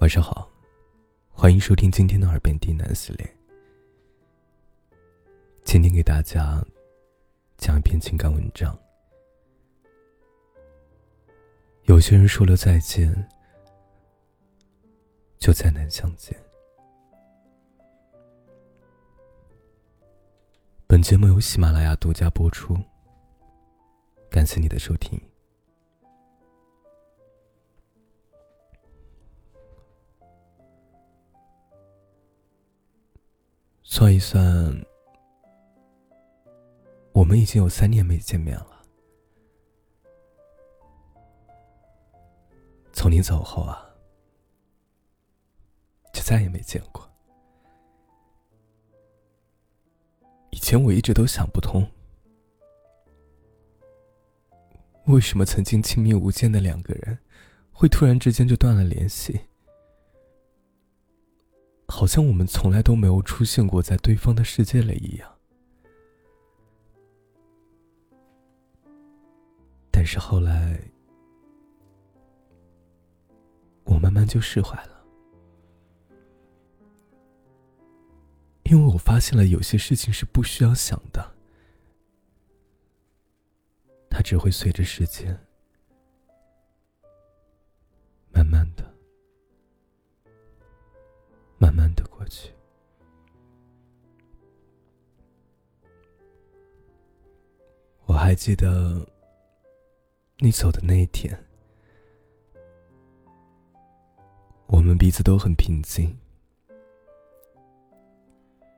晚上好，欢迎收听今天的耳边低喃系列。今天给大家讲一篇情感文章。有些人说了再见，就再难相见。本节目由喜马拉雅独家播出，感谢你的收听。算一算，我们已经有三年没见面了。从你走后啊，就再也没见过。以前我一直都想不通，为什么曾经亲密无间的两个人，会突然之间就断了联系。好像我们从来都没有出现过在对方的世界里一样。但是后来，我慢慢就释怀了，因为我发现了有些事情是不需要想的，它只会随着时间，去。我还记得你走的那一天，我们彼此都很平静。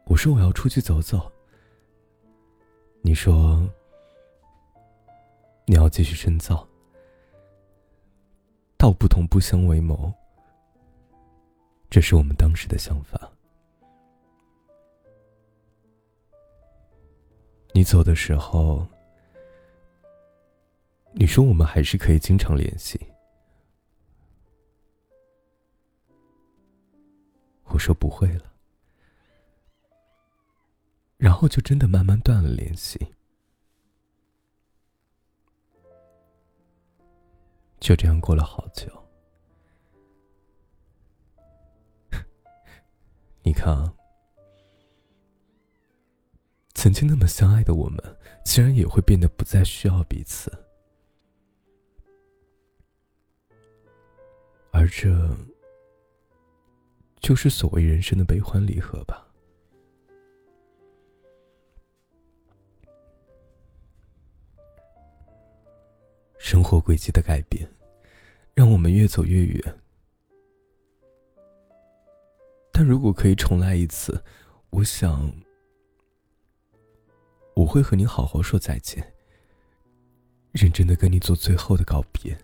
我说我要出去走走，你说你要继续深造，道不同不相为谋。这是我们当时的想法。你走的时候，你说我们还是可以经常联系。我说不会了，然后就真的慢慢断了联系。就这样过了好久。你看啊，曾经那么相爱的我们，竟然也会变得不再需要彼此，而这就是所谓人生的悲欢离合吧。生活轨迹的改变，让我们越走越远。但如果可以重来一次，我想会和你好好说再见，认真的跟你做最后的告别。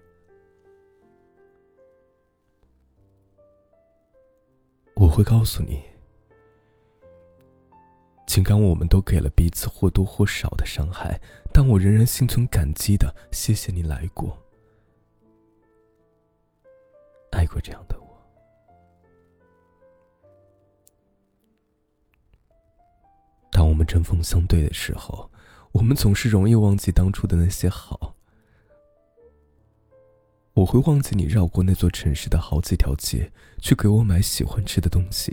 我会告诉你，尽管我们都给了彼此或多或少的伤害，但我仍然心存感激的谢谢你来过，爱过这样的我。当我们针锋相对的时候，我们总是容易忘记当初的那些好。我会忘记你绕过那座城市的好几条街，去给我买喜欢吃的东西；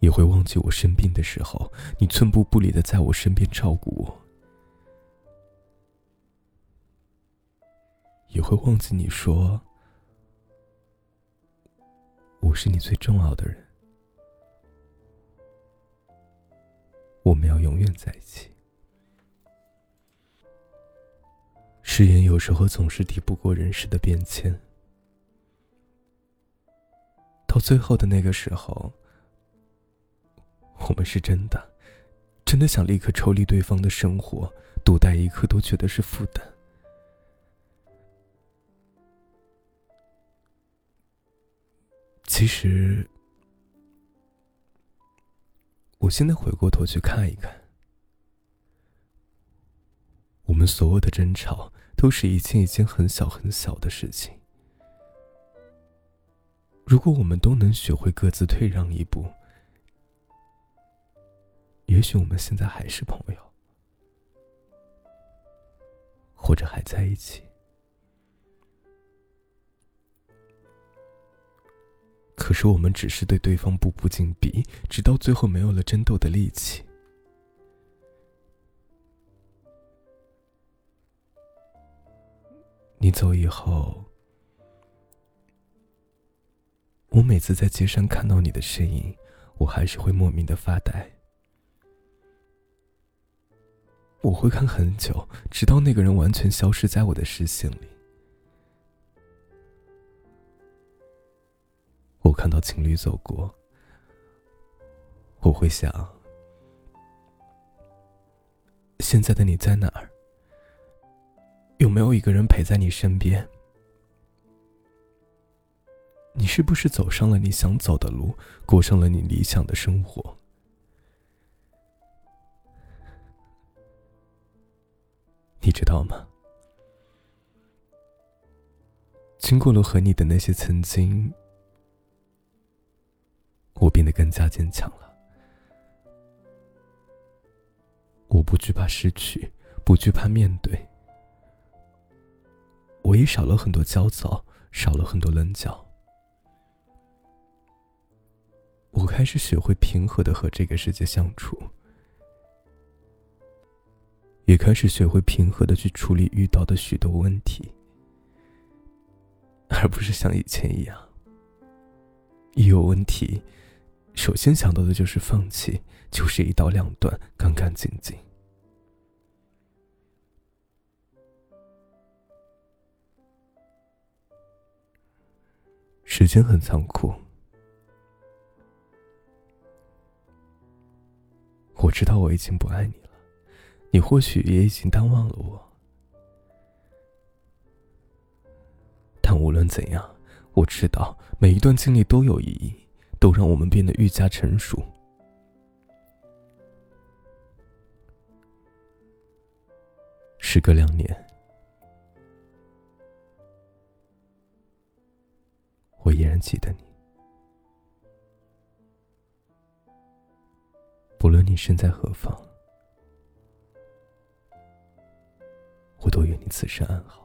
也会忘记我生病的时候，你寸步不离的在我身边照顾我；也会忘记你说我是你最重要的人。要永远在一起。誓言有时候总是抵不过人世的变迁，到最后的那个时候，我们是真的，真的想立刻抽离对方的生活，独待一刻都觉得是负担。其实。我现在回过头去看一看，我们所有的争吵都是一件一件很小很小的事情。如果我们都能学会各自退让一步，也许我们现在还是朋友，或者还在一起。时我们只是对对方步步紧逼，直到最后没有了争斗的力气。你走以后，我每次在街上看到你的身影，我还是会莫名的发呆。我会看很久，直到那个人完全消失在我的视线里。看到情侣走过，我会想：现在的你在哪儿？有没有一个人陪在你身边？你是不是走上了你想走的路，过上了你理想的生活？你知道吗？经过了和你的那些曾经，我变得更加坚强了。我不惧怕失去，不惧怕面对。我也少了很多焦躁，少了很多棱角。我开始学会平和的和这个世界相处。也开始学会平和的去处理遇到的许多问题，而不是像以前一样，一有问题，首先想到的就是放弃，就是一刀两断，干干净净。时间很残酷，我知道我已经不爱你了。你或许也已经淡忘了我，但无论怎样，我知道每一段经历都有意义，都让我们变得愈加成熟。时隔两年，我依然记得你，不论你身在何方。我都愿你此生安好。